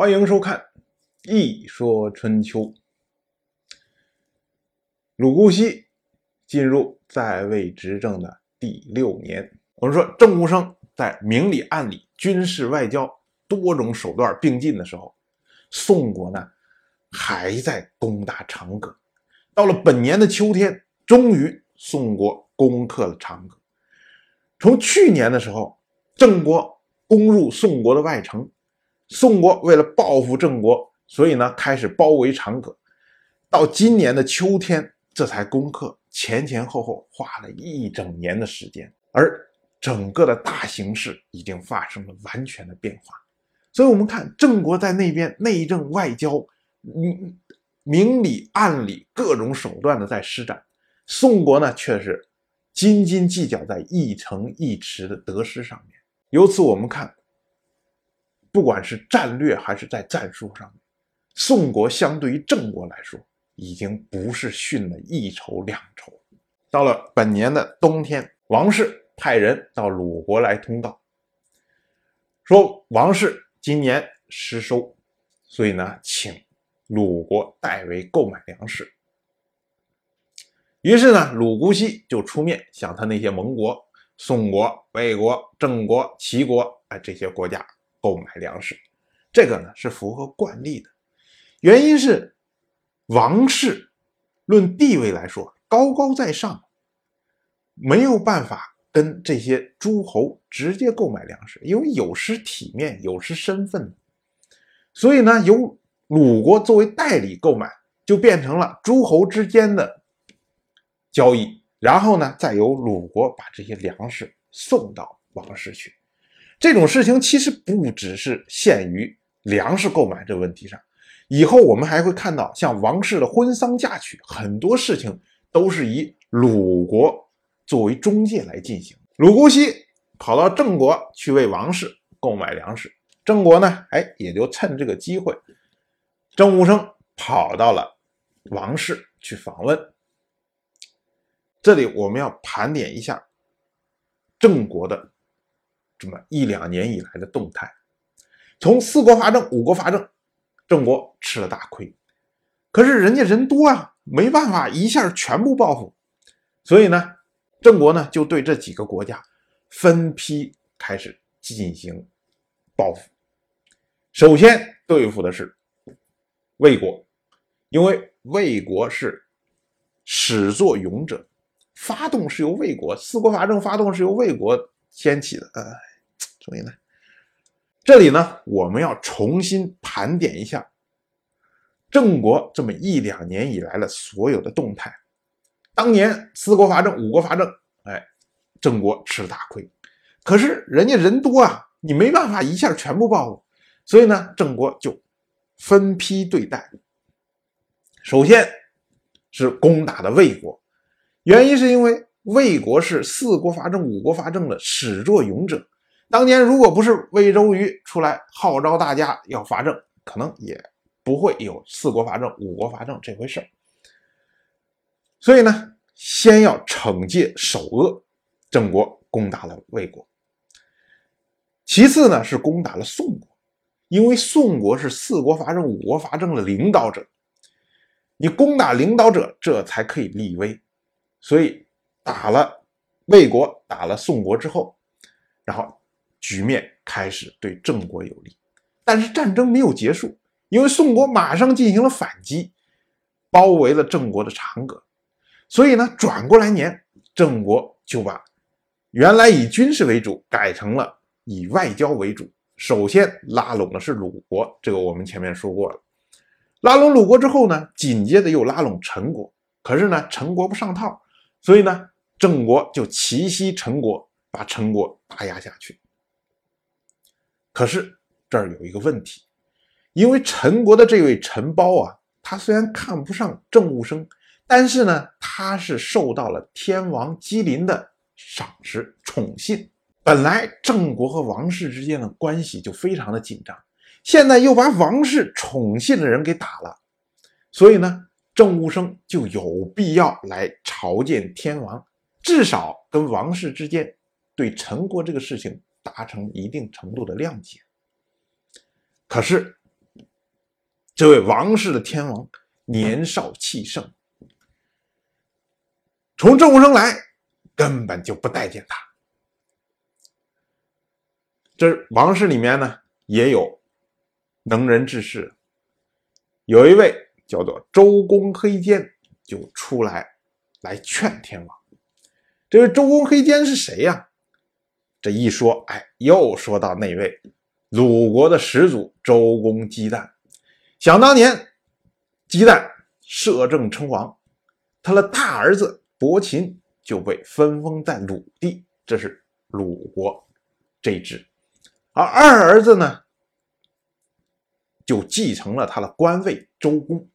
欢迎收看《一说春秋》。鲁姑息进入在位执政的第六年，我们说郑武生在明里暗里、军事外交多种手段并进的时候，宋国呢还在攻打长葛。到了本年的秋天，终于宋国攻克了长葛。从去年的时候，郑国攻入宋国的外城。宋国为了报复郑国，所以呢开始包围长葛，到今年的秋天这才攻克，前前后后花了一整年的时间，而整个的大形势已经发生了完全的变化。所以，我们看郑国在那边内政外交，明明里暗里各种手段的在施展，宋国呢却是斤斤计较在一城一池的得失上面。由此我们看。不管是战略还是在战术上，宋国相对于郑国来说，已经不是逊了一筹两筹。到了本年的冬天，王室派人到鲁国来通告，说王室今年失收，所以呢，请鲁国代为购买粮食。于是呢，鲁姑息就出面向他那些盟国宋国、魏国、郑国、齐国啊这些国家。购买粮食，这个呢是符合惯例的。原因是王室论地位来说高高在上，没有办法跟这些诸侯直接购买粮食，因为有失体面，有失身份。所以呢，由鲁国作为代理购买，就变成了诸侯之间的交易，然后呢，再由鲁国把这些粮食送到王室去。这种事情其实不只是限于粮食购买这个问题上，以后我们还会看到，像王室的婚丧嫁娶，很多事情都是以鲁国作为中介来进行。鲁姑息跑到郑国去为王室购买粮食，郑国呢，哎，也就趁这个机会，郑武生跑到了王室去访问。这里我们要盘点一下郑国的。这么一两年以来的动态，从四国伐郑、五国伐郑，郑国吃了大亏。可是人家人多啊，没办法一下全部报复，所以呢，郑国呢就对这几个国家分批开始进行报复。首先对付的是魏国，因为魏国是始作俑者，发动是由魏国四国伐郑，发动是由魏国掀起的，呃。所以呢，这里呢，我们要重新盘点一下郑国这么一两年以来的所有的动态。当年四国伐郑、五国伐郑，哎，郑国吃了大亏。可是人家人多啊，你没办法一下全部报复，所以呢，郑国就分批对待。首先是攻打的魏国，原因是因为魏国是四国伐郑、五国伐郑的始作俑者。当年如果不是魏周瑜出来号召大家要伐郑，可能也不会有四国伐郑、五国伐郑这回事所以呢，先要惩戒首恶，郑国攻打了魏国。其次呢，是攻打了宋国，因为宋国是四国伐郑、五国伐郑的领导者，你攻打领导者，这才可以立威。所以打了魏国，打了宋国之后，然后。局面开始对郑国有利，但是战争没有结束，因为宋国马上进行了反击，包围了郑国的长葛，所以呢，转过来年，郑国就把原来以军事为主改成了以外交为主。首先拉拢的是鲁国，这个我们前面说过了。拉拢鲁国之后呢，紧接着又拉拢陈国，可是呢，陈国不上套，所以呢，郑国就奇袭陈国，把陈国打压下去。可是这儿有一个问题，因为陈国的这位陈包啊，他虽然看不上郑武生，但是呢，他是受到了天王姬林的赏识宠信。本来郑国和王室之间的关系就非常的紧张，现在又把王室宠信的人给打了，所以呢，郑武生就有必要来朝见天王，至少跟王室之间对陈国这个事情。达成一定程度的谅解，可是这位王室的天王年少气盛，从郑武生来根本就不待见他。这王室里面呢也有能人志士，有一位叫做周公黑肩，就出来来劝天王。这位周公黑肩是谁呀？这一说，哎，又说到那位鲁国的始祖周公姬旦。想当年，姬旦摄政称王，他的大儿子伯禽就被分封在鲁地，这是鲁国这一支，而二儿子呢，就继承了他的官位周公，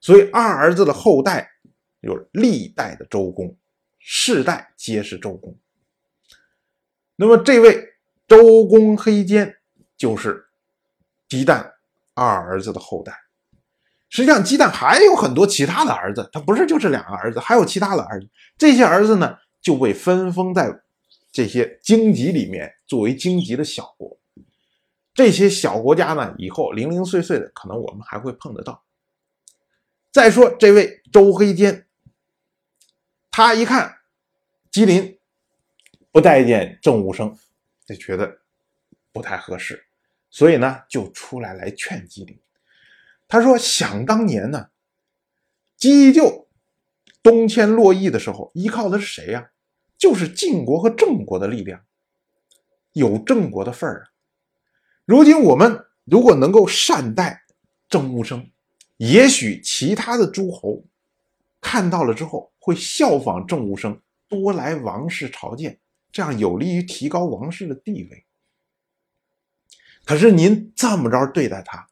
所以二儿子的后代有历代的周公，世代皆是周公。那么这位周公黑肩就是姬旦。二儿子的后代，实际上姬旦还有很多其他的儿子，他不是就这两个儿子，还有其他的儿子。这些儿子呢，就被分封在这些荆棘里面，作为荆棘的小国。这些小国家呢，以后零零碎碎的，可能我们还会碰得到。再说这位周黑肩，他一看吉林不待见郑武生，就觉得不太合适。所以呢，就出来来劝姬陵。他说：“想当年呢，姬就东迁洛邑的时候，依靠的是谁呀？就是晋国和郑国的力量，有郑国的份儿啊。如今我们如果能够善待郑穆生，也许其他的诸侯看到了之后，会效仿郑穆生，多来王室朝见，这样有利于提高王室的地位。”可是您这么着对待他，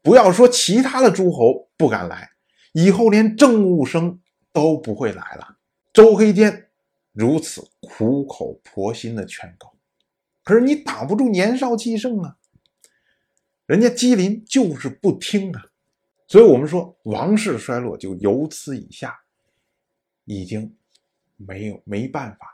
不要说其他的诸侯不敢来，以后连政务生都不会来了。周黑肩如此苦口婆心的劝告，可是你挡不住年少气盛啊，人家姬林就是不听啊。所以我们说王室衰落就由此以下，已经没有没办法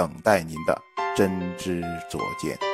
等待您的真知灼见。